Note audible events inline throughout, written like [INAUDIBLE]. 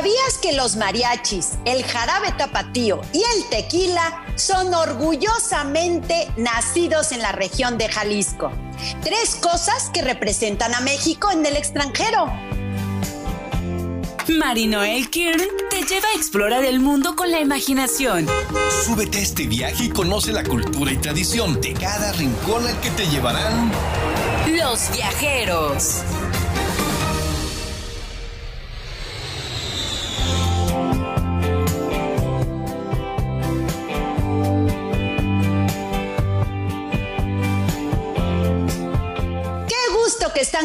¿Sabías que los mariachis, el jarabe tapatío y el tequila son orgullosamente nacidos en la región de Jalisco? Tres cosas que representan a México en el extranjero. Marinoel Kirn te lleva a explorar el mundo con la imaginación. Súbete a este viaje y conoce la cultura y tradición de cada rincón al que te llevarán los viajeros.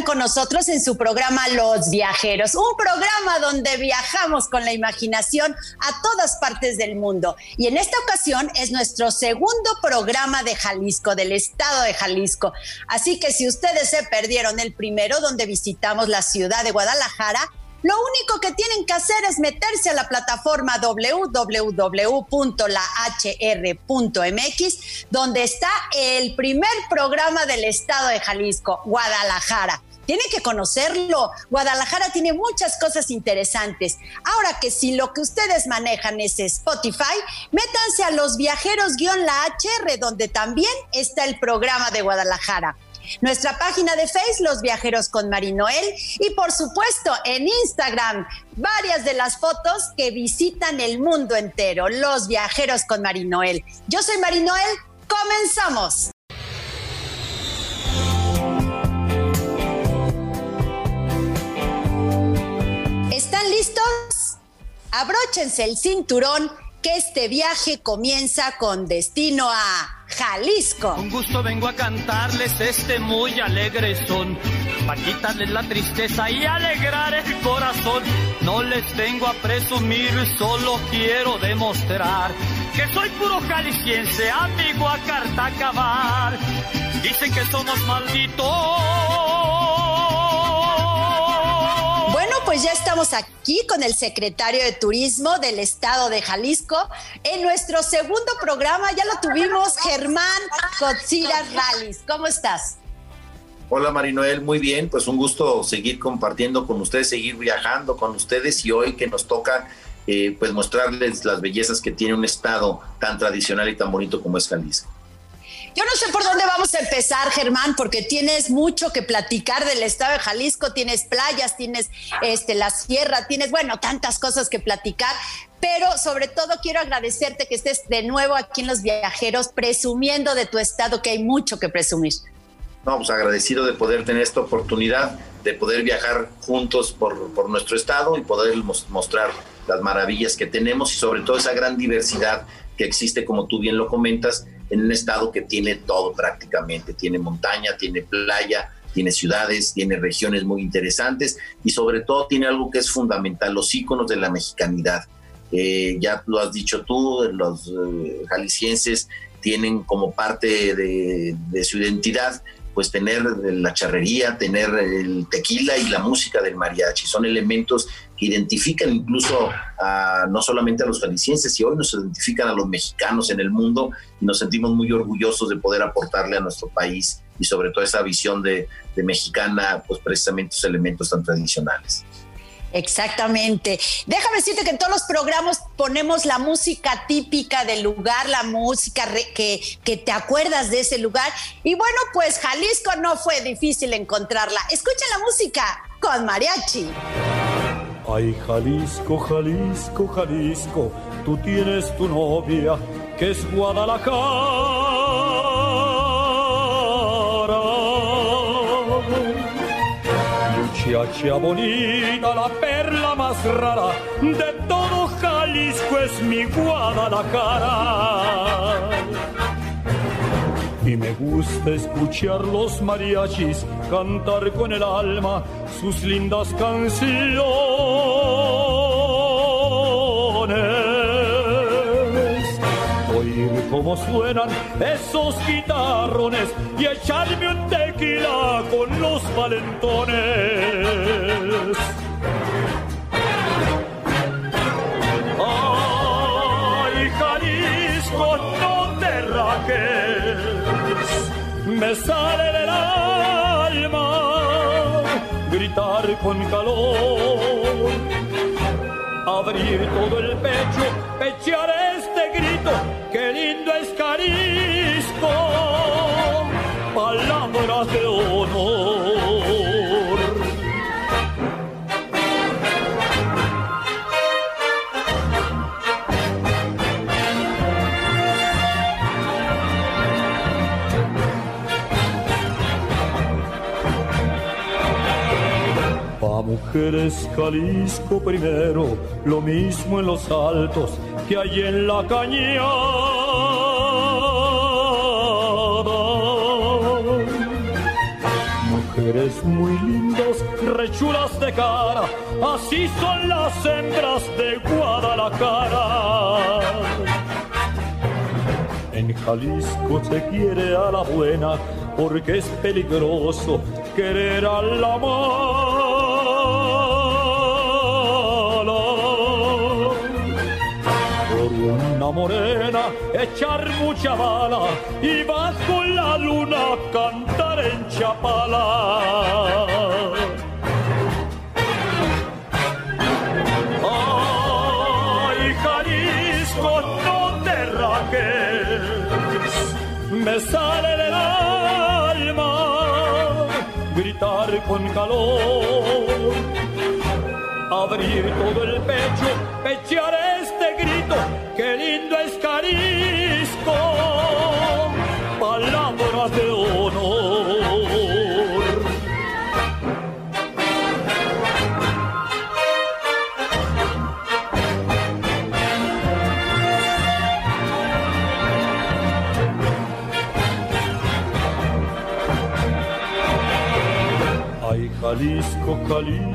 Con nosotros en su programa Los Viajeros, un programa donde viajamos con la imaginación a todas partes del mundo. Y en esta ocasión es nuestro segundo programa de Jalisco, del estado de Jalisco. Así que si ustedes se perdieron el primero, donde visitamos la ciudad de Guadalajara, lo único que tienen que hacer es meterse a la plataforma www.lahr.mx, donde está el primer programa del estado de Jalisco, Guadalajara. Tienen que conocerlo. Guadalajara tiene muchas cosas interesantes. Ahora que si lo que ustedes manejan es Spotify, métanse a los viajeros-la HR, donde también está el programa de Guadalajara nuestra página de Facebook, Los Viajeros con Marinoel, y por supuesto en Instagram, varias de las fotos que visitan el mundo entero, Los Viajeros con Marinoel. Yo soy Marinoel, comenzamos. ¿Están listos? Abróchense el cinturón que este viaje comienza con destino a Jalisco. Un gusto vengo a cantarles este muy alegre son, para quitarles la tristeza y alegrar el corazón. No les vengo a presumir, solo quiero demostrar que soy puro jalisciense, amigo a carta acabar. Dicen que somos malditos pues ya estamos aquí con el secretario de Turismo del Estado de Jalisco. En nuestro segundo programa ya lo tuvimos, Germán Cotzira Rallis. ¿Cómo estás? Hola Marinoel, muy bien, pues un gusto seguir compartiendo con ustedes, seguir viajando con ustedes y hoy que nos toca eh, pues mostrarles las bellezas que tiene un estado tan tradicional y tan bonito como es Jalisco. Yo no sé por dónde vamos a empezar, Germán, porque tienes mucho que platicar del estado de Jalisco, tienes playas, tienes este, la sierra, tienes, bueno, tantas cosas que platicar, pero sobre todo quiero agradecerte que estés de nuevo aquí en Los Viajeros, presumiendo de tu estado, que hay mucho que presumir. No, pues agradecido de poder tener esta oportunidad de poder viajar juntos por, por nuestro estado y poder mostrar las maravillas que tenemos y sobre todo esa gran diversidad que existe, como tú bien lo comentas, en un estado que tiene todo prácticamente, tiene montaña, tiene playa, tiene ciudades, tiene regiones muy interesantes y sobre todo tiene algo que es fundamental, los íconos de la mexicanidad. Eh, ya lo has dicho tú, los eh, jaliscienses tienen como parte de, de su identidad pues tener la charrería, tener el tequila y la música del mariachi. Son elementos que identifican incluso no solamente a los jaliscienses, y hoy nos identifican a los mexicanos en el mundo y nos sentimos muy orgullosos de poder aportarle a nuestro país y sobre todo esa visión de mexicana, pues precisamente esos elementos tan tradicionales. Exactamente. Déjame decirte que en todos los programas ponemos la música típica del lugar, la música que, que te acuerdas de ese lugar. Y bueno, pues Jalisco no fue difícil encontrarla. Escucha la música con mariachi. Ay, Jalisco, Jalisco, Jalisco, tú tienes tu novia que es Guadalajara Muchacha bonita, la perla más rara de todo Jalisco es mi Guadalajara. Y me gusta escuchar los mariachis cantar con el alma sus lindas canciones cómo suenan esos guitarrones y echarme un tequila con los valentones. Ay, Jalisco, no te rajes, me sale del alma gritar con calor abrir todo el pecho, echar este grito, qué lindo es Carisco, palabras de honor. Mujeres Jalisco primero, lo mismo en los altos que hay en la cañada. Mujeres muy lindas, rechulas de cara, así son las hembras de Guadalajara. En Jalisco se quiere a la buena porque es peligroso querer a la morena, echar mucha bala y con la luna cantar en Chapala. Ay, Jalisco, no te raques, me sale del alma gritar con calor, abrir todo el pecho, echar este grito es Carisco, palabras de honor. Ay, Jalisco, Jalisco.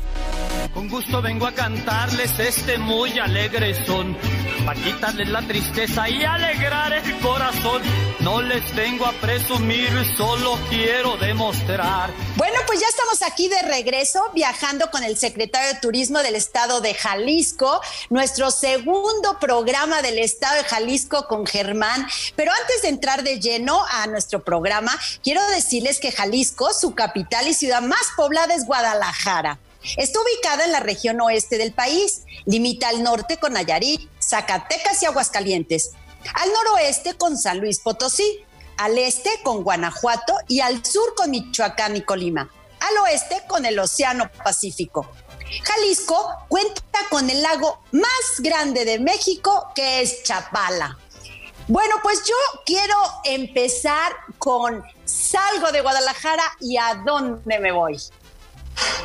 Con gusto vengo a cantarles este muy alegre son, para quitarles la tristeza y alegrar el corazón. No les vengo a presumir, solo quiero demostrar. Bueno, pues ya estamos aquí de regreso, viajando con el secretario de Turismo del Estado de Jalisco, nuestro segundo programa del Estado de Jalisco con Germán. Pero antes de entrar de lleno a nuestro programa, quiero decirles que Jalisco, su capital y ciudad más poblada es Guadalajara. Está ubicada en la región oeste del país, limita al norte con Nayarit, Zacatecas y Aguascalientes, al noroeste con San Luis Potosí, al este con Guanajuato y al sur con Michoacán y Colima, al oeste con el Océano Pacífico. Jalisco cuenta con el lago más grande de México, que es Chapala. Bueno, pues yo quiero empezar con salgo de Guadalajara y a dónde me voy.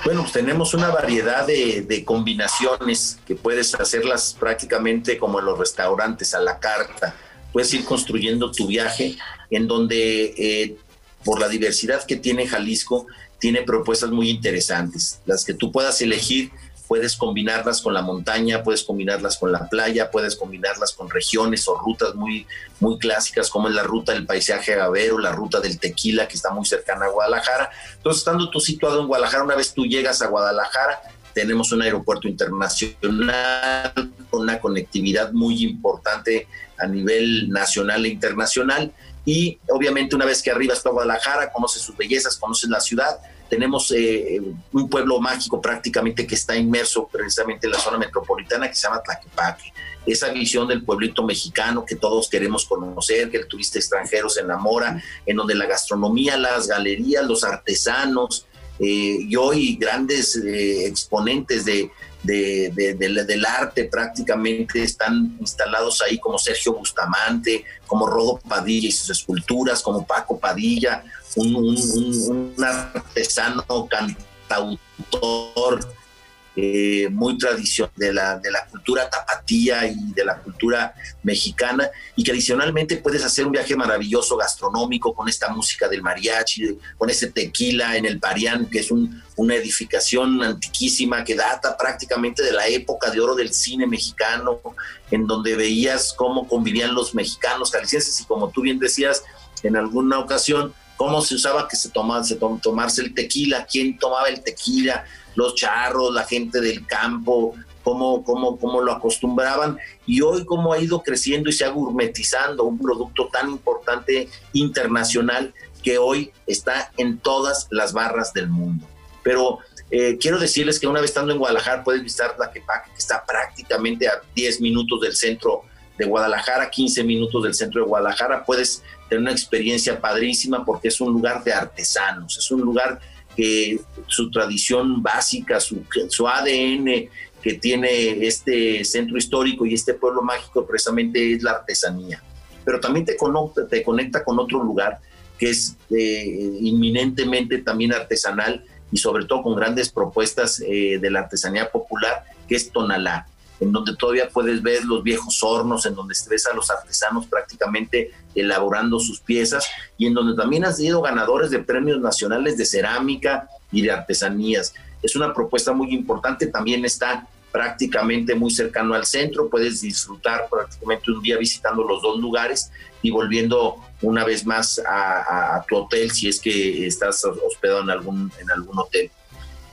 Bueno, pues tenemos una variedad de, combinaciones que puedes hacerlas prácticamente como en los restaurantes, a la carta. Puedes ir construyendo tu viaje en donde, eh, por la diversidad que tiene Jalisco, tiene propuestas muy interesantes. Las que tú puedas elegir, puedes combinarlas con la montaña, puedes combinarlas con la playa, puedes combinarlas con regiones o rutas muy, muy clásicas como es la ruta del paisaje agavero, la ruta del tequila que está muy cercana a Guadalajara. Entonces, estando tú situado en Guadalajara, una vez tú llegas a Guadalajara, tenemos un aeropuerto internacional con una conectividad muy importante a nivel nacional e internacional. Y obviamente una vez que arribas a Guadalajara, conoces sus bellezas, conoces la ciudad, tenemos eh, un pueblo mágico prácticamente que está inmerso precisamente en la zona metropolitana que se llama Tlaquepaque. Esa visión del pueblito mexicano que todos queremos conocer, que el turista extranjero se enamora, en donde la gastronomía, las galerías, los artesanos eh, y hoy grandes eh, exponentes de, de, de, del arte prácticamente están instalados ahí como Sergio Bustamante, como Rodo Padilla y sus esculturas, como Paco Padilla, un, un, un artesano cantautor eh, muy tradicional de la, de la cultura tapatía y de la cultura mexicana y que adicionalmente puedes hacer un viaje maravilloso gastronómico con esta música del mariachi, con ese tequila en el Parián, que es un, una edificación antiquísima que data prácticamente de la época de oro del cine mexicano, en donde veías cómo convivían los mexicanos jaliscienses y como tú bien decías en alguna ocasión, cómo se usaba que se tomaba, se tomarse el tequila, quién tomaba el tequila, los charros, la gente del campo, cómo, cómo, cómo lo acostumbraban y hoy cómo ha ido creciendo y se ha gourmetizando un producto tan importante internacional que hoy está en todas las barras del mundo. Pero eh, quiero decirles que una vez estando en Guadalajara puedes visitar la Quepaque, que está prácticamente a 10 minutos del centro de Guadalajara, 15 minutos del centro de Guadalajara. Puedes tener una experiencia padrísima porque es un lugar de artesanos, es un lugar que su tradición básica, su, ADN que tiene este centro histórico y este pueblo mágico precisamente es la artesanía. Pero también te conecta, te conecta con otro lugar que es eh, inminentemente también artesanal y sobre todo con grandes propuestas eh, de la artesanía popular, que es Tonalá, en donde todavía puedes ver los viejos hornos, en donde ves a los artesanos prácticamente elaborando sus piezas y en donde también has sido ganadores de premios nacionales de cerámica y de artesanías. Es una propuesta muy importante, también está prácticamente muy cercano al centro, puedes disfrutar prácticamente un día visitando los dos lugares y volviendo una vez más a, tu hotel si es que estás hospedado en algún, en algún hotel.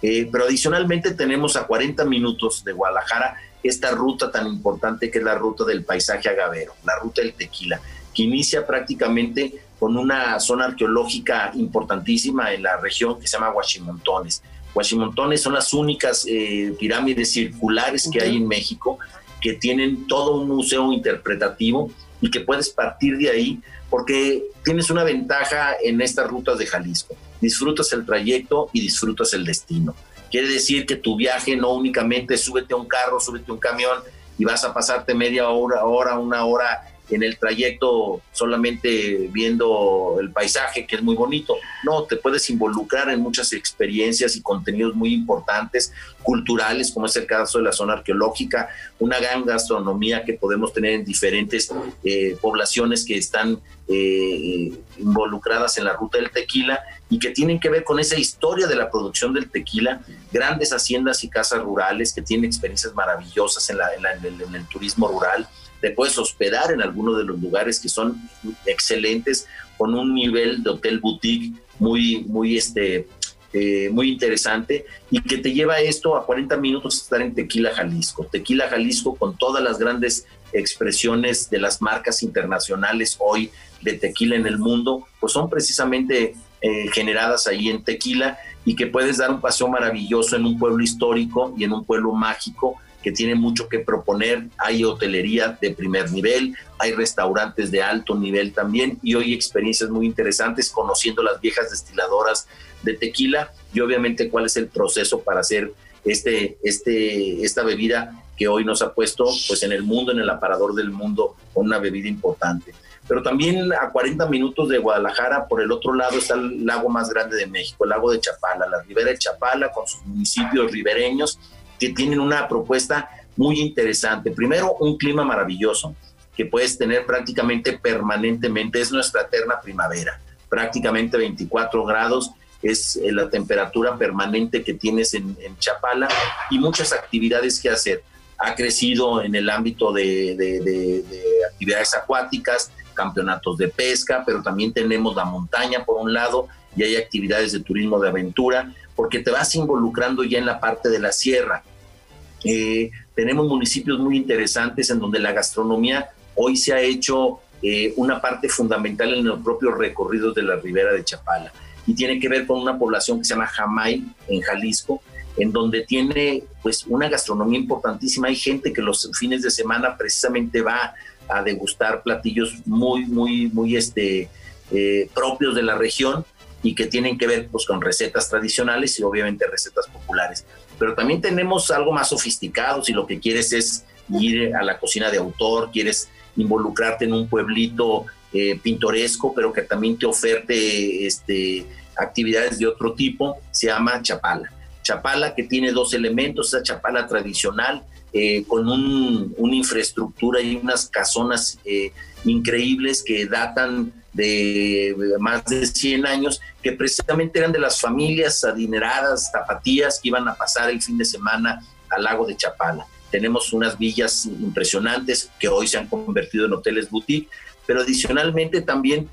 Eh, pero adicionalmente tenemos a 40 minutos de Guadalajara esta ruta tan importante que es la ruta del paisaje agavero, la ruta del tequila, que inicia prácticamente con una zona arqueológica importantísima en la región que se llama Huachimontones. Huachimontones son las únicas eh, pirámides circulares que hay en México que tienen todo un museo interpretativo y que puedes partir de ahí porque tienes una ventaja en estas rutas de Jalisco. Disfrutas el trayecto y disfrutas el destino. Quiere decir que tu viaje no únicamente súbete a un carro, súbete a un camión y vas a pasarte media hora, hora, una hora en el trayecto solamente viendo el paisaje, que es muy bonito. No, te puedes involucrar en muchas experiencias y contenidos muy importantes, culturales, como es el caso de la zona arqueológica, una gran gastronomía que podemos tener en diferentes eh, poblaciones que están eh, involucradas en la ruta del tequila y que tienen que ver con esa historia de la producción del tequila, grandes haciendas y casas rurales que tienen experiencias maravillosas en, en el turismo rural te puedes hospedar en alguno de los lugares que son excelentes, con un nivel de hotel boutique muy, muy, este, eh, muy interesante y que te lleva esto a 40 minutos estar en Tequila Jalisco. Tequila Jalisco con todas las grandes expresiones de las marcas internacionales hoy de tequila en el mundo, pues son precisamente eh, generadas ahí en Tequila y que puedes dar un paseo maravilloso en un pueblo histórico y en un pueblo mágico que tiene mucho que proponer. Hay hotelería de primer nivel, hay restaurantes de alto nivel también y hoy experiencias muy interesantes conociendo las viejas destiladoras de tequila y obviamente cuál es el proceso para hacer este, este, esta bebida que hoy nos ha puesto pues en el mundo, en el aparador del mundo, una bebida importante. Pero también a 40 minutos de Guadalajara, por el otro lado, está el lago más grande de México, el lago de Chapala, la ribera de Chapala, con sus municipios ribereños, que tienen una propuesta muy interesante. Primero, un clima maravilloso que puedes tener prácticamente permanentemente, es nuestra eterna primavera, prácticamente 24 grados es eh, la temperatura permanente que tienes en, Chapala y muchas actividades que hacer. Ha crecido en el ámbito de, de actividades acuáticas, campeonatos de pesca, pero también tenemos la montaña por un lado y hay actividades de turismo de aventura, porque te vas involucrando ya en la parte de la sierra eh, tenemos municipios muy interesantes en donde la gastronomía hoy se ha hecho eh, una parte fundamental en los propios recorridos de la ribera de Chapala y tiene que ver con una población que se llama Jamay en Jalisco, en donde tiene pues una gastronomía importantísima. Hay gente que los fines de semana precisamente va a degustar platillos muy, muy, muy este, eh, propios de la región y que tienen que ver pues con recetas tradicionales y obviamente recetas populares pero también tenemos algo más sofisticado si lo que quieres es ir a la cocina de autor, quieres involucrarte en un pueblito eh, pintoresco, pero que también te oferte este, actividades de otro tipo, se llama Chapala. Chapala que tiene dos elementos, esa Chapala tradicional, eh, con una infraestructura y unas casonas eh, increíbles que datan de más de 100 años, que precisamente eran de las familias adineradas, zapatías, que iban a pasar el fin de semana al lago de Chapala. Tenemos unas villas impresionantes que hoy se han convertido en hoteles boutique, pero adicionalmente también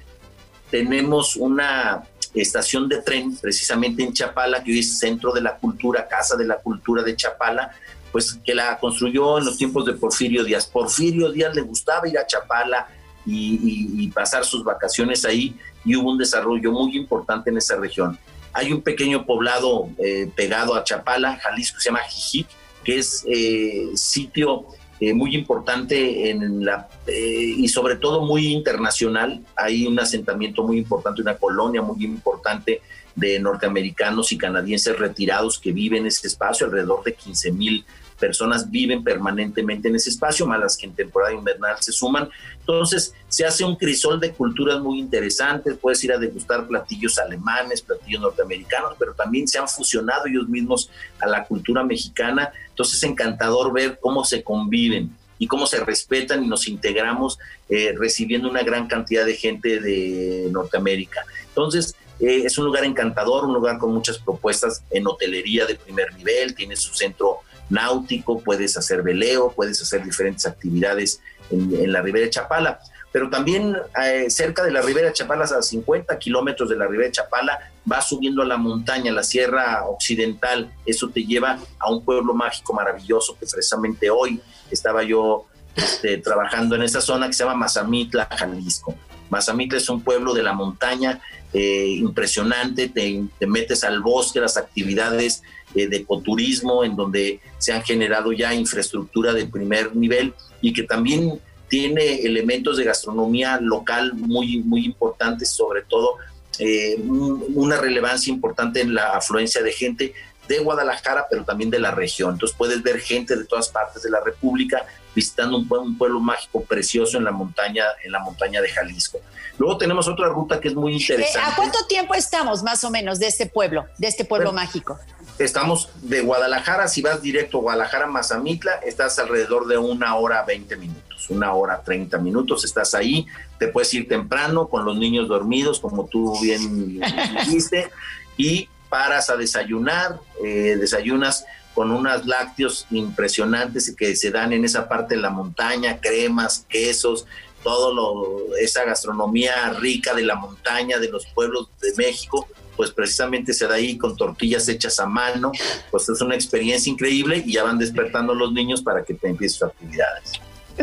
tenemos una estación de tren precisamente en Chapala, que hoy es Centro de la Cultura, Casa de la Cultura de Chapala, pues que la construyó en los tiempos de Porfirio Díaz. Porfirio Díaz le gustaba ir a Chapala y, pasar sus vacaciones ahí y hubo un desarrollo muy importante en esa región. Hay un pequeño poblado eh, pegado a Chapala, Jalisco, se llama Jijic, que es eh, sitio eh, muy importante en la, eh, y sobre todo muy internacional. Hay un asentamiento muy importante, una colonia muy importante de norteamericanos y canadienses retirados que viven en ese espacio, alrededor de 15 mil personas viven permanentemente en ese espacio, más las que en temporada invernal se suman. Entonces, se hace un crisol de culturas muy interesantes, puedes ir a degustar platillos alemanes, platillos norteamericanos, pero también se han fusionado ellos mismos a la cultura mexicana. Entonces, es encantador ver cómo se conviven y cómo se respetan y nos integramos eh, recibiendo una gran cantidad de gente de Norteamérica. Entonces, eh, es un lugar encantador, un lugar con muchas propuestas en hotelería de primer nivel, tiene su centro náutico, puedes hacer veleo, puedes hacer diferentes actividades en, la ribera de Chapala. Pero también eh, cerca de la ribera de Chapala, a 50 kilómetros de la ribera de Chapala, vas subiendo a la montaña, la sierra occidental. Eso te lleva a un pueblo mágico maravilloso que precisamente hoy estaba yo este, [LAUGHS] trabajando en esa zona que se llama Mazamitla, Jalisco. Mazamitla es un pueblo de la montaña eh, impresionante, te, te, metes al bosque, las actividades de ecoturismo, en donde se han generado ya infraestructura de primer nivel y que también tiene elementos de gastronomía local muy, muy importantes, sobre todo eh, una relevancia importante en la afluencia de gente de Guadalajara, pero también de la región. Entonces puedes ver gente de todas partes de la República visitando un, un, pueblo mágico precioso en la montaña, en la montaña de Jalisco. Luego tenemos otra ruta que es muy interesante. ¿A cuánto tiempo estamos más o menos de este pueblo, de este pueblo mágico? Estamos de Guadalajara, si vas directo a Guadalajara, Mazamitla, estás alrededor de una hora 20 minutos, una hora 30 minutos, estás ahí, te puedes ir temprano con los niños dormidos, como tú bien [LAUGHS] dijiste, y paras a desayunar, eh, desayunas con unos lácteos impresionantes que se dan en esa parte de la montaña, cremas, quesos, todo esa gastronomía rica de la montaña, de los pueblos de México, pues precisamente se da ahí con tortillas hechas a mano, pues es una experiencia increíble y ya van despertando los niños para que te empieces sus actividades.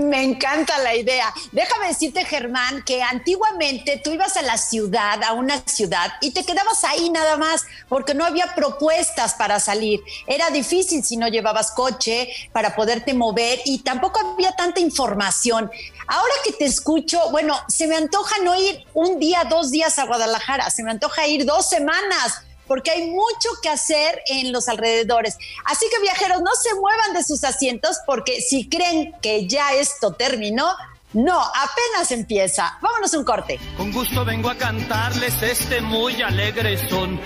Me encanta la idea. Déjame decirte, Germán, que antiguamente tú ibas a la ciudad, a una ciudad, y te quedabas ahí nada más, porque no había propuestas para salir. Era difícil si no llevabas coche para poderte mover y tampoco había tanta información. Ahora que te escucho, bueno, se me antoja no ir un día, dos días a Guadalajara, se me antoja ir dos semanas porque hay mucho que hacer en los alrededores. Así que viajeros, no se muevan de sus asientos porque si creen que ya esto terminó, no, apenas empieza. Vámonos un corte. Con gusto vengo a cantarles este muy alegre son,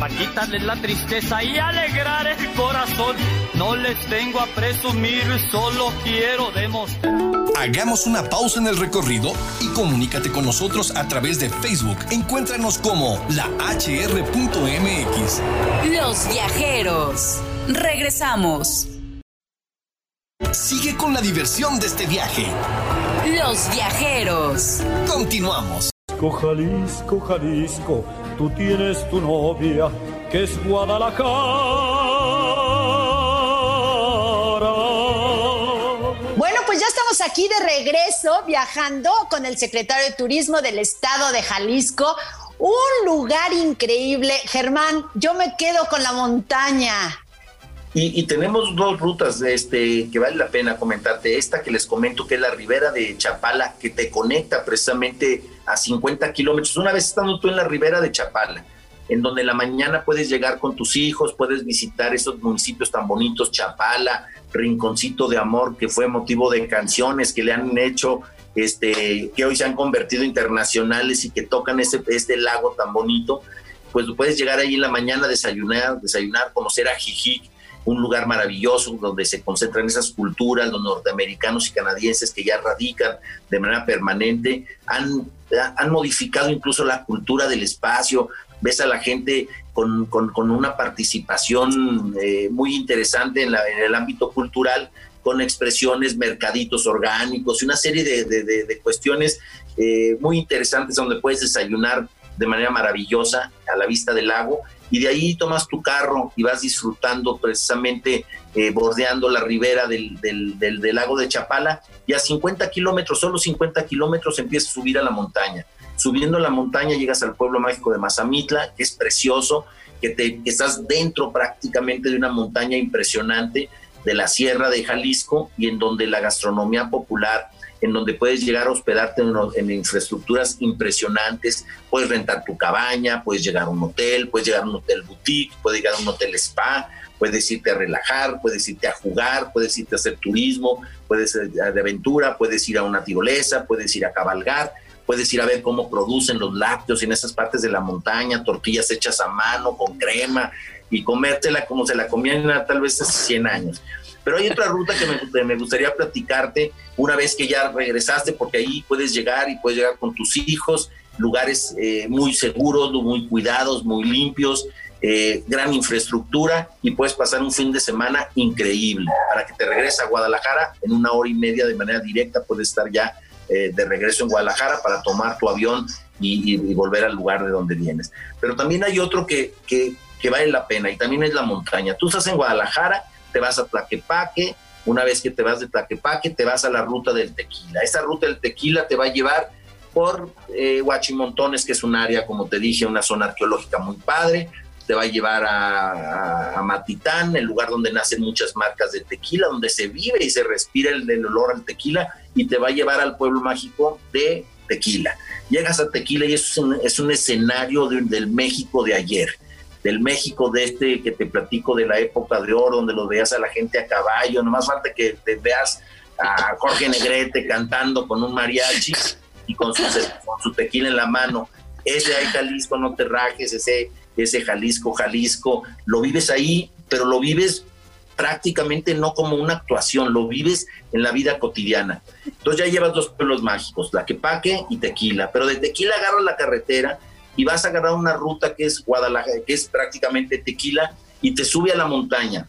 para quitarles la tristeza y alegrar el corazón. No les vengo a presumir, solo quiero demostrar. Hagamos una pausa en el recorrido y comunícate con nosotros a través de Facebook. Encuéntranos como la hr.mx. Los viajeros. Regresamos. Sigue con la diversión de este viaje. Los viajeros. Continuamos. Jalisco, Jalisco, tú tienes tu novia, que es Guadalajara. Bueno, pues ya estamos aquí de regreso viajando con el secretario de Turismo del Estado de Jalisco. Un lugar increíble. Germán, yo me quedo con la montaña. Y, tenemos dos rutas este, que vale la pena comentarte. Esta que les comento, que es la ribera de Chapala, que te conecta precisamente a 50 kilómetros. Una vez estando tú en la ribera de Chapala, en donde en la mañana puedes llegar con tus hijos, puedes visitar esos municipios tan bonitos, Chapala, Rinconcito de Amor, que fue motivo de canciones que le han hecho, este, que hoy se han convertido internacionales y que tocan ese, este lago tan bonito. Pues puedes llegar ahí en la mañana, desayunar, desayunar, conocer a Jijic, un lugar maravilloso donde se concentran esas culturas, los norteamericanos y canadienses que ya radican de manera permanente, han, han modificado incluso la cultura del espacio, ves a la gente con, con, una participación eh, muy interesante en, el ámbito cultural, con expresiones, mercaditos orgánicos y una serie de, cuestiones eh, muy interesantes donde puedes desayunar de manera maravillosa a la vista del lago y de ahí tomas tu carro y vas disfrutando precisamente eh, bordeando la ribera del, del, lago de Chapala y a 50 kilómetros, solo 50 kilómetros empiezas a subir a la montaña. Subiendo la montaña llegas al pueblo mágico de Mazamitla, que es precioso, que, te, que estás dentro prácticamente de una montaña impresionante de la Sierra de Jalisco y en donde la gastronomía popular en donde puedes llegar a hospedarte en, infraestructuras impresionantes, puedes rentar tu cabaña, puedes llegar a un hotel, puedes llegar a un hotel boutique, puedes llegar a un hotel spa, puedes irte a relajar, puedes irte a jugar, puedes irte a hacer turismo, puedes ir de aventura, puedes ir a una tirolesa, puedes ir a cabalgar, puedes ir a ver cómo producen los lácteos en esas partes de la montaña, tortillas hechas a mano con crema y comértela como se la comían tal vez hace 100 años. Pero hay otra ruta que me, gustaría platicarte una vez que ya regresaste, porque ahí puedes llegar y puedes llegar con tus hijos, lugares eh, muy seguros, muy cuidados, muy limpios, eh, gran infraestructura y puedes pasar un fin de semana increíble. Para que te regreses a Guadalajara en una hora y media de manera directa, puedes estar ya eh, de regreso en Guadalajara para tomar tu avión y, volver al lugar de donde vienes. Pero también hay otro que, que, que vale la pena y también es la montaña. Tú estás en Guadalajara te vas a Tlaquepaque, una vez que te vas de Tlaquepaque, te vas a la ruta del tequila. Esa ruta del tequila te va a llevar por eh, Huachimontones, que es un área, como te dije, una zona arqueológica muy padre. Te va a llevar a, Matitán, el lugar donde nacen muchas marcas de tequila, donde se vive y se respira el, olor al tequila, y te va a llevar al pueblo mágico de Tequila. Llegas a Tequila y es un, es un escenario del México de ayer del México de este que te platico de la época de oro, donde lo veas a la gente a caballo, no más falta que te veas a Jorge Negrete cantando con un mariachi y con su, tequila en la mano. Ese ahí Jalisco, no te rajes, ese, ese Jalisco, Jalisco, lo vives ahí, pero lo vives prácticamente no como una actuación, lo vives en la vida cotidiana. Entonces ya llevas dos pueblos mágicos, la Quepaque y Tequila, pero de Tequila agarras la carretera y vas a agarrar una ruta que es Guadalajara, que es prácticamente tequila, y te sube a la montaña.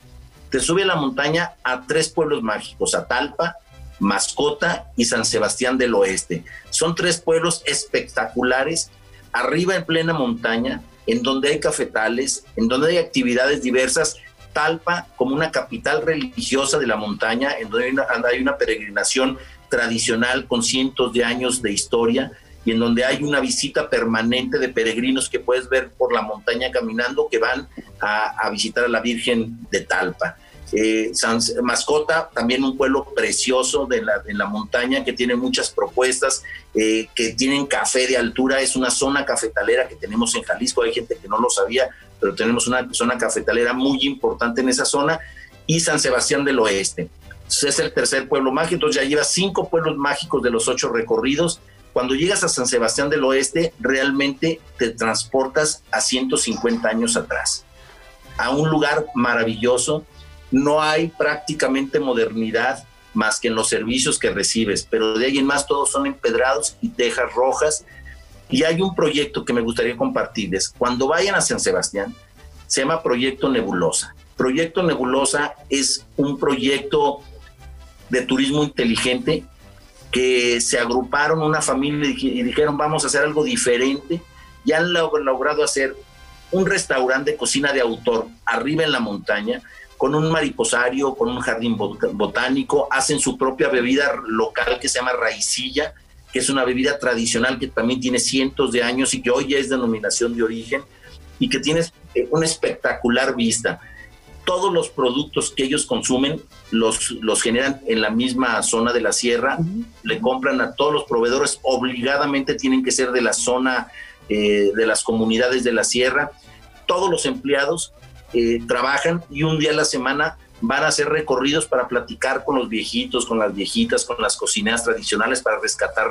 Te sube a la montaña a tres pueblos mágicos, Atalpa, Mascota y San Sebastián del Oeste. Son tres pueblos espectaculares, arriba en plena montaña, en donde hay cafetales, en donde hay actividades diversas. Talpa como una capital religiosa de la montaña, en donde hay una, hay una peregrinación tradicional con cientos de años de historia y en donde hay una visita permanente de peregrinos que puedes ver por la montaña caminando que van a, visitar a la Virgen de Talpa. Eh, San, Mascota, también un pueblo precioso de la, la montaña que tiene muchas propuestas, eh, que tienen café de altura, es una zona cafetalera que tenemos en Jalisco, hay gente que no lo sabía, pero tenemos una zona cafetalera muy importante en esa zona, y San Sebastián del Oeste. Es el tercer pueblo mágico, entonces ya lleva cinco pueblos mágicos de los ocho recorridos, cuando llegas a San Sebastián del Oeste, realmente te transportas a 150 años atrás, a un lugar maravilloso. No hay prácticamente modernidad más que en los servicios que recibes, pero de ahí en más todos son empedrados y tejas rojas. Y hay un proyecto que me gustaría compartirles. Cuando vayan a San Sebastián, se llama Proyecto Nebulosa. Proyecto Nebulosa es un proyecto de turismo inteligente que se agruparon una familia y dijeron vamos a hacer algo diferente y han logrado hacer un restaurante de cocina de autor arriba en la montaña con un mariposario, con un jardín botánico, hacen su propia bebida local que se llama raicilla, que es una bebida tradicional que también tiene cientos de años y que hoy ya es denominación de origen y que tiene una espectacular vista todos los productos que ellos consumen los, los generan en la misma zona de la sierra, le compran a todos los proveedores, obligadamente tienen que ser de la zona eh, de las comunidades de la sierra. Todos los empleados eh, trabajan y un día a la semana van a hacer recorridos para platicar con los viejitos, con las viejitas, con las cocineras tradicionales para rescatar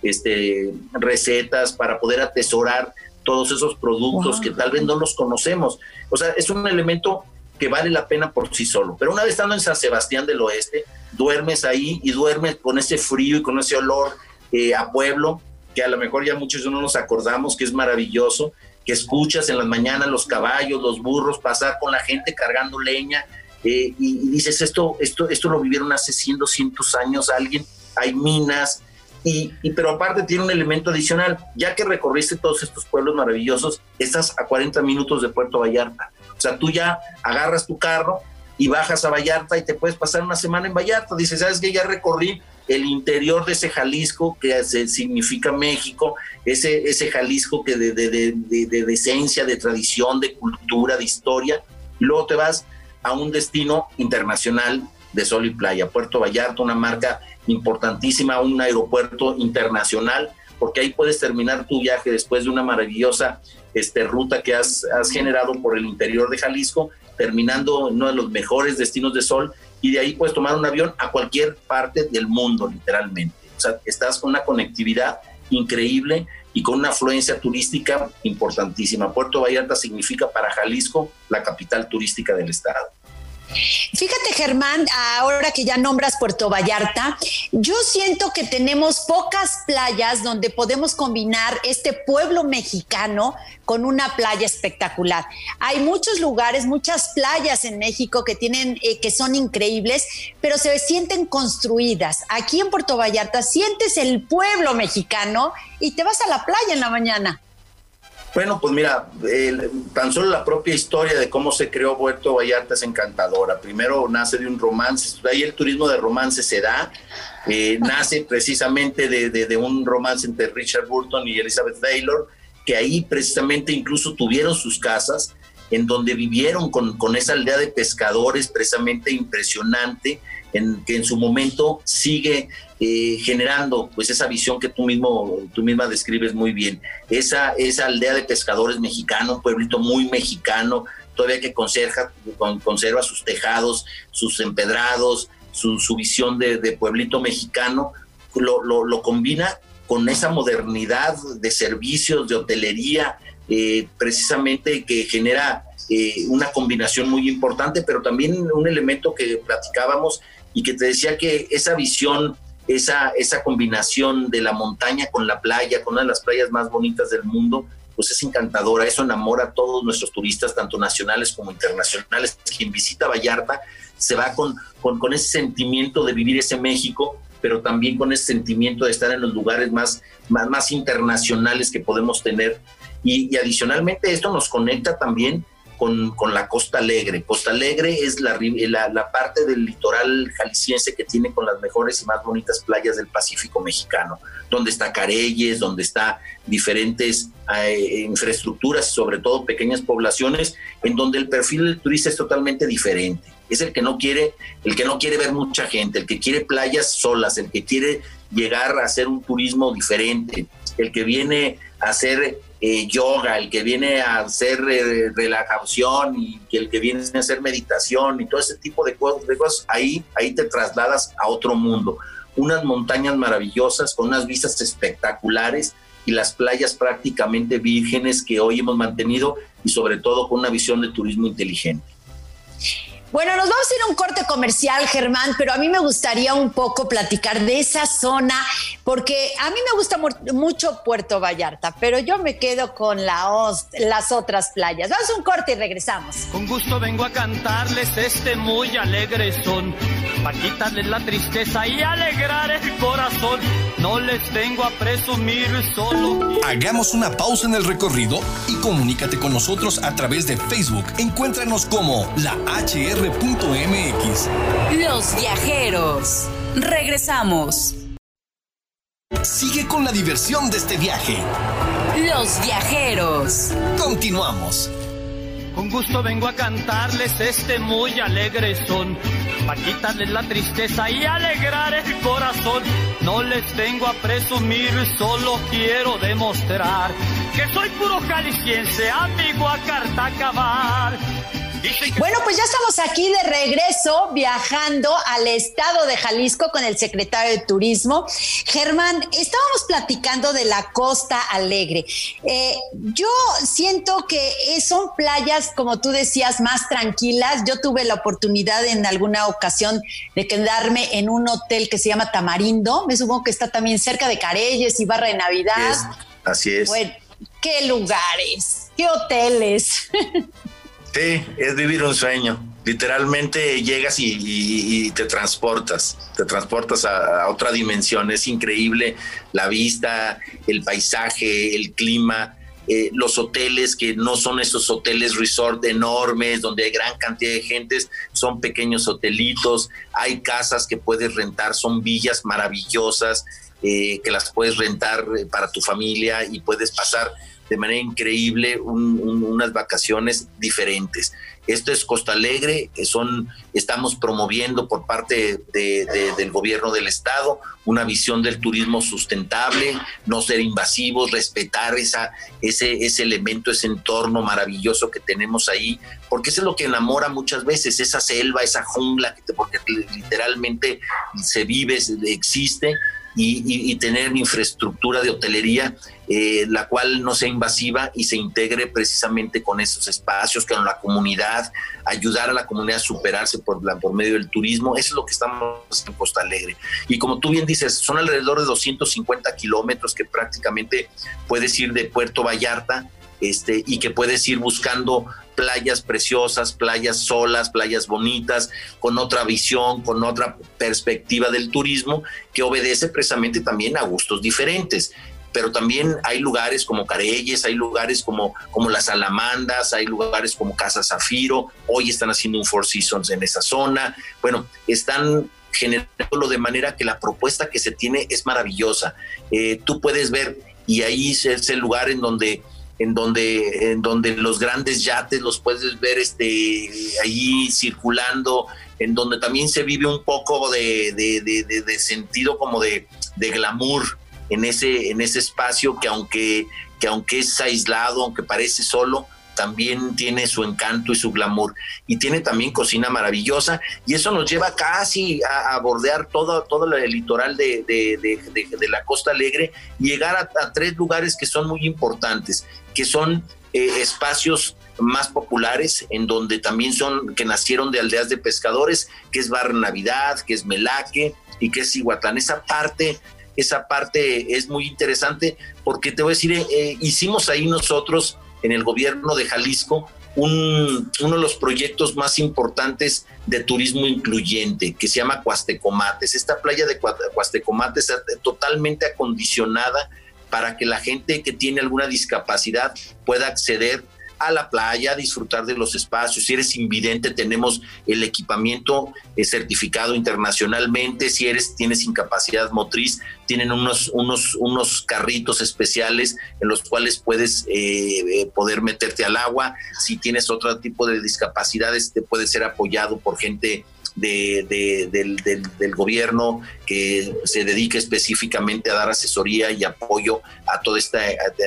este, recetas, para poder atesorar todos esos productos que tal vez no los conocemos. O sea, es un elemento que vale la pena por sí solo. Pero una vez estando en San Sebastián del Oeste, duermes ahí y duermes con ese frío y con ese olor eh, a pueblo, que a lo mejor ya muchos no nos acordamos que es maravilloso, que escuchas en las mañanas los caballos, los burros pasar con la gente cargando leña eh, y, dices, esto, esto, esto lo vivieron hace 100, 200 años alguien, hay minas, y, y, pero aparte tiene un elemento adicional, ya que recorriste todos estos pueblos maravillosos, estás a 40 minutos de Puerto Vallarta. O sea, tú ya agarras tu carro y bajas a Vallarta y te puedes pasar una semana en Vallarta. Dices, ¿sabes qué? Ya recorrí el interior de ese Jalisco que significa México, ese, ese Jalisco que de, de, de, de, decencia, de tradición, de cultura, de historia, y luego te vas a un destino internacional de sol y playa, Puerto Vallarta, una marca importantísima, un aeropuerto internacional, porque ahí puedes terminar tu viaje después de una maravillosa este, ruta que has, has generado por el interior de Jalisco, terminando en uno de los mejores destinos de sol, y de ahí puedes tomar un avión a cualquier parte del mundo, literalmente. O sea, estás con una conectividad increíble y con una afluencia turística importantísima. Puerto Vallarta significa para Jalisco la capital turística del estado. Fíjate, Germán, ahora que ya nombras Puerto Vallarta, yo siento que tenemos pocas playas donde podemos combinar este pueblo mexicano con una playa espectacular. Hay muchos lugares, muchas playas en México que tienen, eh, que son increíbles, pero se sienten construidas. Aquí en Puerto Vallarta sientes el pueblo mexicano y te vas a la playa en la mañana. Bueno, pues mira, tan solo la propia historia de cómo se creó Puerto Vallarta es encantadora. Primero nace de un romance, ahí el turismo de romance se da, eh, nace precisamente de, un romance entre Richard Burton y Elizabeth Taylor, que ahí precisamente incluso tuvieron sus casas, en donde vivieron con, con esa aldea de pescadores precisamente impresionante, en, que en su momento sigue eh, generando pues esa visión que tú mismo tú misma describes muy bien. Esa esa aldea de pescadores mexicano un pueblito muy mexicano todavía que conserva conserva sus tejados sus empedrados su, visión de, pueblito mexicano lo, lo, combina con esa modernidad de servicios de hotelería eh, precisamente que genera eh, una combinación muy importante, pero también un elemento que platicábamos y que te decía que esa visión esa, esa combinación de la montaña con la playa, con una de las playas más bonitas del mundo, pues es encantadora. Eso enamora a todos nuestros turistas, tanto nacionales como internacionales. Quien visita Vallarta se va con, con, ese sentimiento de vivir ese México, pero también con ese sentimiento de estar en los lugares más, más, más internacionales que podemos tener. Y, y adicionalmente esto nos conecta también con, la Costa Alegre. Costa Alegre es la, la, parte del litoral jalisciense que tiene con las mejores y más bonitas playas del Pacífico mexicano, donde está Careyes, donde está diferentes eh, infraestructuras, sobre todo pequeñas poblaciones, en donde el perfil del turista es totalmente diferente. Es el que no quiere, el que no quiere ver mucha gente, el que quiere playas solas, el que quiere llegar a hacer un turismo diferente, el que viene hacer eh, yoga, el que viene a hacer eh, relajación y el que viene a hacer meditación y todo ese tipo de, cosas, ahí, ahí te trasladas a otro mundo. Unas montañas maravillosas con unas vistas espectaculares y las playas prácticamente vírgenes que hoy hemos mantenido y sobre todo con una visión de turismo inteligente. Bueno, nos vamos a ir a un corte comercial, Germán, pero a mí me gustaría un poco platicar de esa zona, porque a mí me gusta mucho Puerto Vallarta, pero yo me quedo con las otras playas. Vamos a un corte y regresamos. Con gusto vengo a cantarles este muy alegre son, para quitarles la tristeza y alegrar el corazón. No les vengo a presumir solo. Hagamos una pausa en el recorrido y comunícate con nosotros a través de Facebook. Encuéntranos como la HR mx Los viajeros. Regresamos. Sigue con la diversión de este viaje. Los viajeros. Continuamos. Con gusto vengo a cantarles este muy alegre son, para quitarles la tristeza y alegrar el corazón. No les vengo a presumir, solo quiero demostrar que soy puro jalisciense, amigo a Cartacabar. Bueno, pues ya estamos aquí de regreso viajando al estado de Jalisco con el secretario de Turismo. Germán, estábamos platicando de la Costa Alegre. Eh, yo siento que son playas, como tú decías, más tranquilas. Yo tuve la oportunidad en alguna ocasión de quedarme en un hotel que se llama Tamarindo. Me supongo que está también cerca de Careyes y Barra de Navidad. así es. Bueno, qué lugares, qué hoteles. [LAUGHS] Sí, es vivir un sueño. literalmente llegas y, te transportas, te transportas a, otra dimensión. Es increíble la vista, el paisaje, el clima. Eh, los hoteles que no son esos hoteles resort enormes donde hay gran cantidad de gentes, son pequeños hotelitos, hay casas que puedes rentar, son villas maravillosas eh, que las puedes rentar eh, para tu familia y puedes pasar de manera increíble unas vacaciones diferentes. Esto es Costa Alegre, que son, estamos promoviendo por parte del gobierno del estado una visión del turismo sustentable, no ser invasivos, respetar esa, ese, ese elemento, ese entorno maravilloso que tenemos ahí, porque eso es lo que enamora muchas veces, esa selva, esa jungla, porque literalmente se vive, existe y, tener infraestructura de hotelería, eh, la cual no sea invasiva y se integre precisamente con esos espacios, con la comunidad, ayudar a la comunidad a superarse por, por medio del turismo. Eso es lo que estamos en Costa Alegre. Y como tú bien dices, son alrededor de 250 kilómetros que prácticamente puedes ir de Puerto Vallarta este, y que puedes ir buscando playas preciosas, playas solas, playas bonitas, con otra visión, con otra perspectiva del turismo, que obedece precisamente también a gustos diferentes pero también hay lugares como Careyes, hay lugares como, como las Salamandas, hay lugares como Casa Zafiro, hoy están haciendo un Four Seasons en esa zona, bueno, están generándolo de manera que la propuesta que se tiene es maravillosa. Eh, tú puedes ver, y ahí es el lugar en donde en donde, en donde los grandes yates los puedes ver este, ahí circulando, en donde también se vive un poco de, de, sentido como de, glamour en ese, en ese espacio que aunque, que aunque es aislado, aunque parece solo, también tiene su encanto y su glamour. Y tiene también cocina maravillosa. Y eso nos lleva casi a, bordear todo, todo el litoral de, la Costa Alegre y llegar a, tres lugares que son muy importantes, que son eh, espacios más populares, en donde también son, que nacieron de aldeas de pescadores, que es Barra Navidad, que es Melaque y que es Iguatlán. Esa parte esa parte es muy interesante porque te voy a decir, eh, eh, hicimos ahí nosotros en el gobierno de Jalisco un, uno de los proyectos más importantes de turismo incluyente que se llama Cuastecomates. Esta playa de Cuastecomates está totalmente acondicionada para que la gente que tiene alguna discapacidad pueda acceder a la playa, disfrutar de los espacios. Si eres invidente, tenemos el equipamiento eh, certificado internacionalmente. Si eres, tienes incapacidad motriz, tienen unos, unos, unos carritos especiales en los cuales puedes eh, eh, poder meterte al agua. Si tienes otro tipo de discapacidades, te puede ser apoyado por gente de, del, gobierno que se dedique específicamente a dar asesoría y apoyo a toda esta,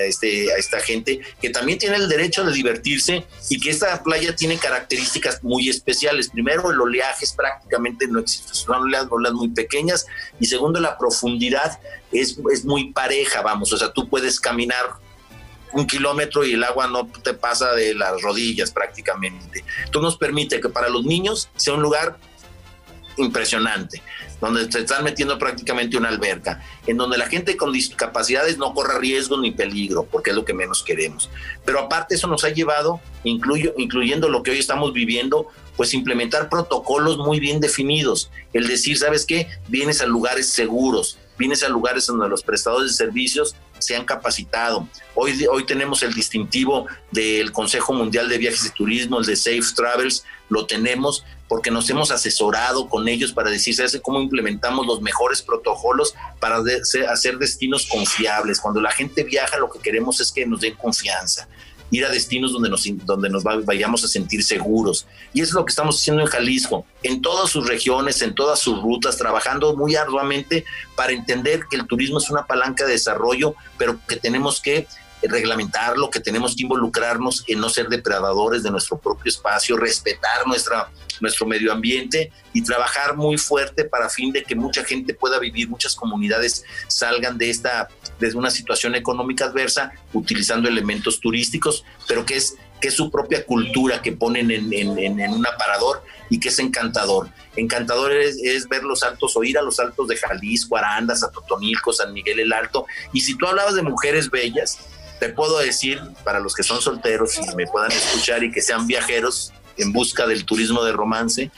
este, a esta gente que también tiene el derecho de divertirse y que esta playa tiene características muy especiales. Primero, el oleaje es prácticamente no existe, son olas muy pequeñas y segundo, la profundidad es, es muy pareja, vamos, o sea, tú puedes caminar un kilómetro y el agua no te pasa de las rodillas prácticamente. Esto nos permite que para los niños sea un lugar impresionante, donde se están metiendo prácticamente una alberca, en donde la gente con discapacidades no corra riesgo ni peligro, porque es lo que menos queremos. Pero aparte eso nos ha llevado, incluyendo lo que hoy estamos viviendo, pues implementar protocolos muy bien definidos. El decir, ¿sabes qué? Vienes a lugares seguros, vienes a lugares donde los prestadores de servicios se han capacitado. Hoy, hoy tenemos el distintivo del Consejo Mundial de Viajes y Turismo, el de Safe Travels, lo tenemos porque nos hemos asesorado con ellos para decir, ¿sabes cómo implementamos los mejores protocolos para hacer destinos confiables? Cuando la gente viaja, lo que queremos es que nos den confianza ir a destinos donde nos, donde nos vayamos a sentir seguros. Y es lo que estamos haciendo en Jalisco, en todas sus regiones, en todas sus rutas, trabajando muy arduamente para entender que el turismo es una palanca de desarrollo, pero que tenemos que reglamentarlo, que tenemos que involucrarnos en no ser depredadores de nuestro propio espacio, respetar nuestra, nuestro medio ambiente y trabajar muy fuerte para fin de que mucha gente pueda vivir, muchas comunidades salgan de esta, de una situación económica adversa utilizando elementos turísticos, pero que es que es su propia cultura que ponen en, un aparador y que es encantador. Encantador es, ver los altos, oír a los altos de Jalisco, Arandas, a Totonilco, San Miguel el Alto. Y si tú hablabas de mujeres bellas, te puedo decir, para los que son solteros y me puedan escuchar y que sean viajeros, en busca del turismo de romance,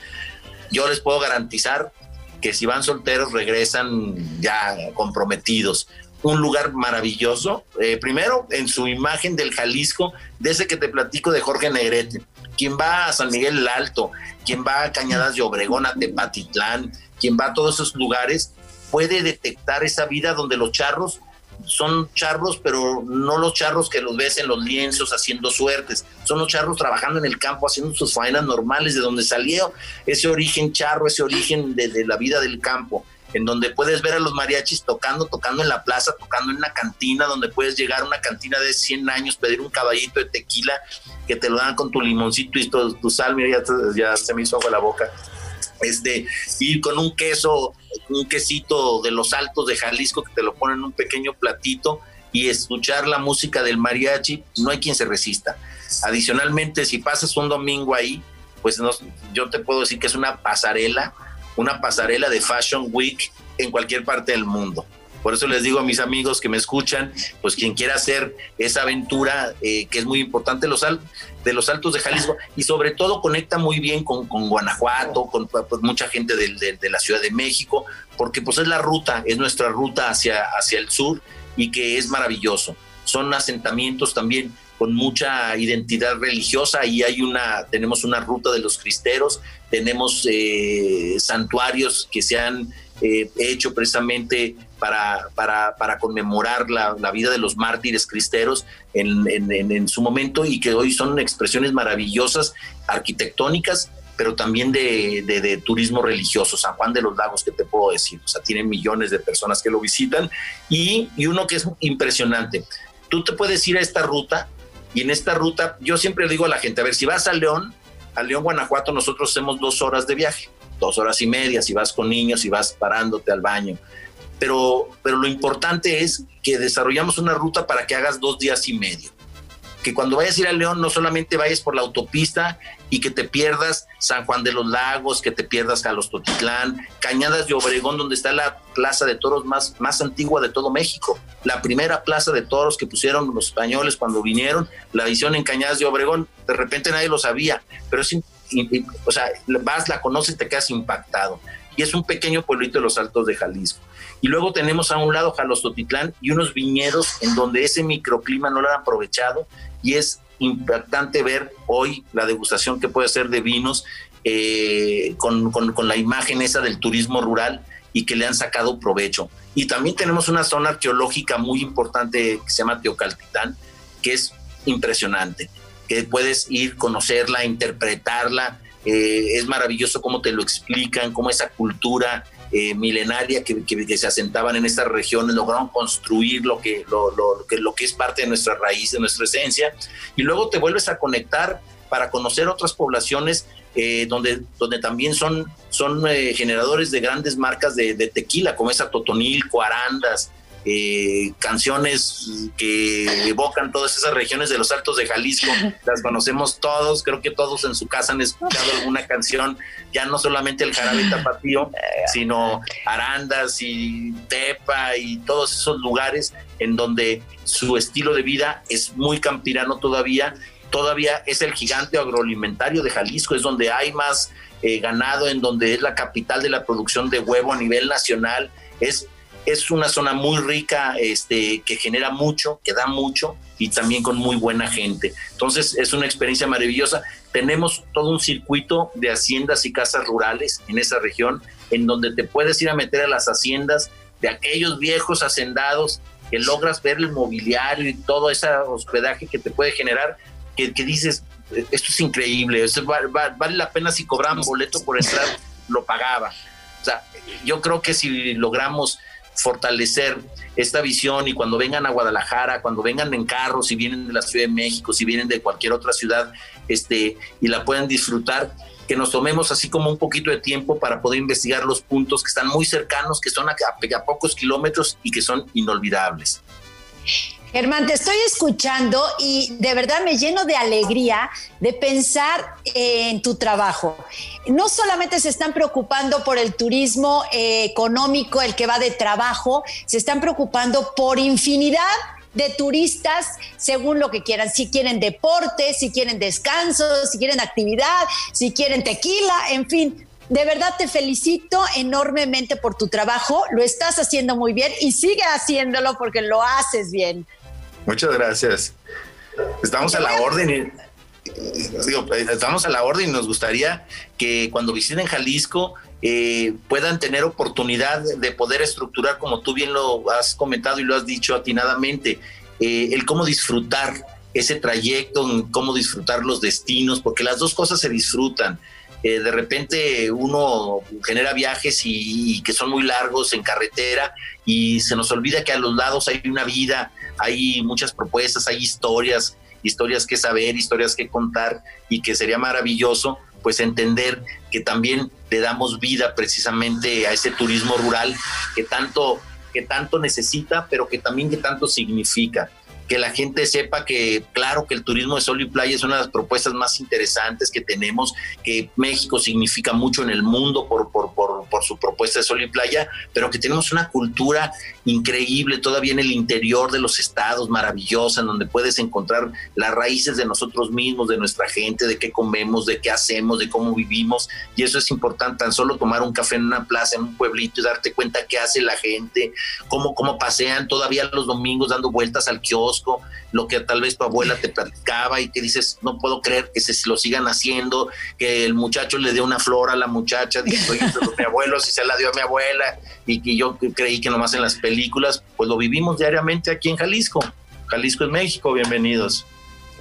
yo les puedo garantizar que si van solteros regresan ya comprometidos. Un lugar maravilloso, eh, primero en su imagen del Jalisco, desde que te platico de Jorge Negrete, quien va a San Miguel el Alto, quien va a Cañadas de Obregón, a Tepatitlán, quien va a todos esos lugares, puede detectar esa vida donde los charros son charros, pero no los charros que los ves en los lienzos haciendo suertes, son los charros trabajando en el campo, haciendo sus faenas normales, de donde salió ese origen charro, ese origen de, la vida del campo, en donde puedes ver a los mariachis tocando, tocando en la plaza, tocando en una cantina, donde puedes llegar a una cantina de 100 años, pedir un caballito de tequila, que te lo dan con tu limoncito y tu, tu sal, mira, ya, ya se me hizo agua la boca este, ir con un queso, un quesito de los altos de Jalisco que te lo ponen en un pequeño platito y escuchar la música del mariachi, no hay quien se resista. Adicionalmente, si pasas un domingo ahí, pues no, yo te puedo decir que es una pasarela, una pasarela de Fashion Week en cualquier parte del mundo. Por eso les digo a mis amigos que me escuchan, pues quien quiera hacer esa aventura, eh, que es muy importante, los de los Altos de Jalisco, y sobre todo conecta muy bien con, Guanajuato, con pues, mucha gente de, la Ciudad de México, porque pues es la ruta, es nuestra ruta hacia, hacia el sur y que es maravilloso. Son asentamientos también con mucha identidad religiosa y hay una, tenemos una ruta de los cristeros, tenemos eh, santuarios que se han eh, hecho precisamente para, para, para conmemorar la, vida de los mártires cristeros en, en, su momento y que hoy son expresiones maravillosas, arquitectónicas, pero también de, de, turismo religioso. San Juan de los Lagos, que te puedo decir? O sea, tienen millones de personas que lo visitan y, y uno que es impresionante. Tú te puedes ir a esta ruta y en esta ruta yo siempre le digo a la gente, a ver, si vas a León, a León, Guanajuato, nosotros hacemos dos horas de viaje dos horas y media, si vas con niños, y vas parándote al baño. Pero, pero lo importante es que desarrollamos una ruta para que hagas dos días y medio. Que cuando vayas a ir a León no solamente vayas por la autopista y que te pierdas San Juan de los Lagos, que te pierdas Totitlán, Cañadas de Obregón, donde está la plaza de toros más, más antigua de todo México. La primera plaza de toros que pusieron los españoles cuando vinieron, la visión en Cañadas de Obregón, de repente nadie lo sabía, pero es o sea, vas, la conoces, te quedas impactado. Y es un pequeño pueblito de los Altos de Jalisco. Y luego tenemos a un lado Jalostotitlán y unos viñedos en donde ese microclima no lo han aprovechado y es impactante ver hoy la degustación que puede hacer de vinos eh, con, con, la imagen esa del turismo rural y que le han sacado provecho. Y también tenemos una zona arqueológica muy importante que se llama Teocaltitán, que es impresionante que puedes ir, conocerla, interpretarla. Eh, es maravilloso cómo te lo explican, cómo esa cultura eh, milenaria que, se asentaban en estas regiones lograron construir lo que, lo, que, es parte de nuestra raíz, de nuestra esencia, y luego te vuelves a conectar para conocer otras poblaciones eh, donde, donde también son, son generadores de grandes marcas de, tequila, como esa Totonilco, Arandas, eh, canciones que evocan todas esas regiones de los Altos de Jalisco, [LAUGHS] las conocemos todos, creo que todos en su casa han escuchado alguna canción, ya no solamente el jarabe tapatío, sino Arandas y Tepa y todos esos lugares en donde su estilo de vida es muy campirano todavía, todavía es el gigante agroalimentario de Jalisco, es donde hay más eh, ganado, en donde es la capital de la producción de huevo a nivel nacional, es es una zona muy rica, este, que genera mucho, que da mucho y también con muy buena gente. Entonces es una experiencia maravillosa. Tenemos todo un circuito de haciendas y casas rurales en esa región, en donde te puedes ir a meter a las haciendas de aquellos viejos hacendados que logras ver el mobiliario y todo ese hospedaje que te puede generar, que, dices, esto es increíble, vale la pena si cobraban boleto por entrar, lo pagaba. O sea, yo creo que si logramos fortalecer esta visión y cuando vengan a Guadalajara, cuando vengan en carro, si vienen de la Ciudad de México, si vienen de cualquier otra ciudad, este, y la puedan disfrutar, que nos tomemos así como un poquito de tiempo para poder investigar los puntos que están muy cercanos, que son a, a pocos kilómetros y que son inolvidables. Germán, te estoy escuchando y de verdad me lleno de alegría de pensar en tu trabajo. No solamente se están preocupando por el turismo eh, económico, el que va de trabajo, se están preocupando por infinidad de turistas según lo que quieran. Si quieren deporte, si quieren descanso, si quieren actividad, si quieren tequila, en fin. De verdad te felicito enormemente por tu trabajo. Lo estás haciendo muy bien y sigue haciéndolo porque lo haces bien. Muchas gracias. Estamos a la orden. Digo, eh, estamos a la orden y nos gustaría que cuando visiten Jalisco eh, puedan tener oportunidad de poder estructurar, como tú bien lo has comentado y lo has dicho atinadamente, eh, el cómo disfrutar ese trayecto, cómo disfrutar los destinos, porque las dos cosas se disfrutan. de repente uno genera viajes y, que son muy largos en carretera y se nos olvida que a los lados hay una vida, hay muchas propuestas, hay historias, historias que saber, historias que contar y que sería maravilloso pues entender que también le damos vida precisamente a ese turismo rural que tanto que tanto necesita, pero que también que tanto significa que la gente sepa que, claro, que el turismo de sol y playa es una de las propuestas más interesantes que tenemos, que México significa mucho en el mundo por, por, por, por su propuesta de sol y playa, pero que tenemos una cultura increíble todavía en el interior de los estados, maravillosa, en donde puedes encontrar las raíces de nosotros mismos, de nuestra gente, de qué comemos, de qué hacemos, de cómo vivimos. Y eso es importante, tan solo tomar un café en una plaza, en un pueblito y darte cuenta qué hace la gente, cómo, cómo pasean todavía los domingos dando vueltas al kiosco, lo que tal vez tu abuela te platicaba y que dices, no puedo creer que se lo sigan haciendo, que el muchacho le dio una flor a la muchacha, que mi abuelo si se la dio a mi abuela y que yo creí que nomás en las películas, pues lo vivimos diariamente aquí en Jalisco. Jalisco es México, bienvenidos.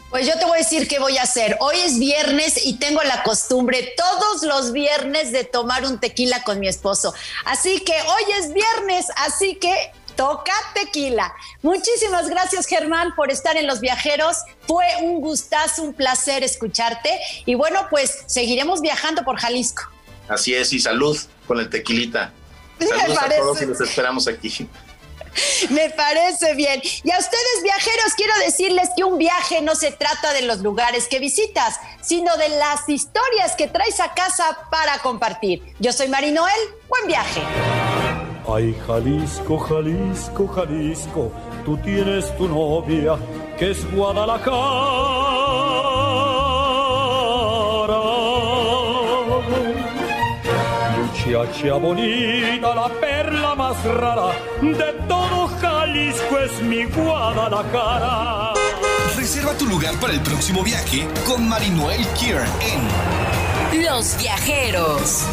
Pues yo te voy a decir qué voy a hacer. Hoy es viernes y tengo la costumbre todos los viernes de tomar un tequila con mi esposo. Así que hoy es viernes, así que toca tequila. Muchísimas gracias Germán por estar en Los Viajeros. Fue un gustazo, un placer escucharte. Y bueno, pues seguiremos viajando por Jalisco. Así es, y salud con el tequilita. [LAUGHS] Saludos a todos y los esperamos aquí. [LAUGHS] Me parece bien. Y a ustedes viajeros quiero decirles que un viaje no se trata de los lugares que visitas, sino de las historias que traes a casa para compartir. Yo soy Mari Noel, buen viaje. Ay, Jalisco, Jalisco, Jalisco, tú tienes tu novia que es Guadalajara. Muchacha bonita, la perla más rara de todo Jalisco es mi Guadalajara. Reserva tu lugar para el próximo viaje con Marinoel Kier en Los Viajeros.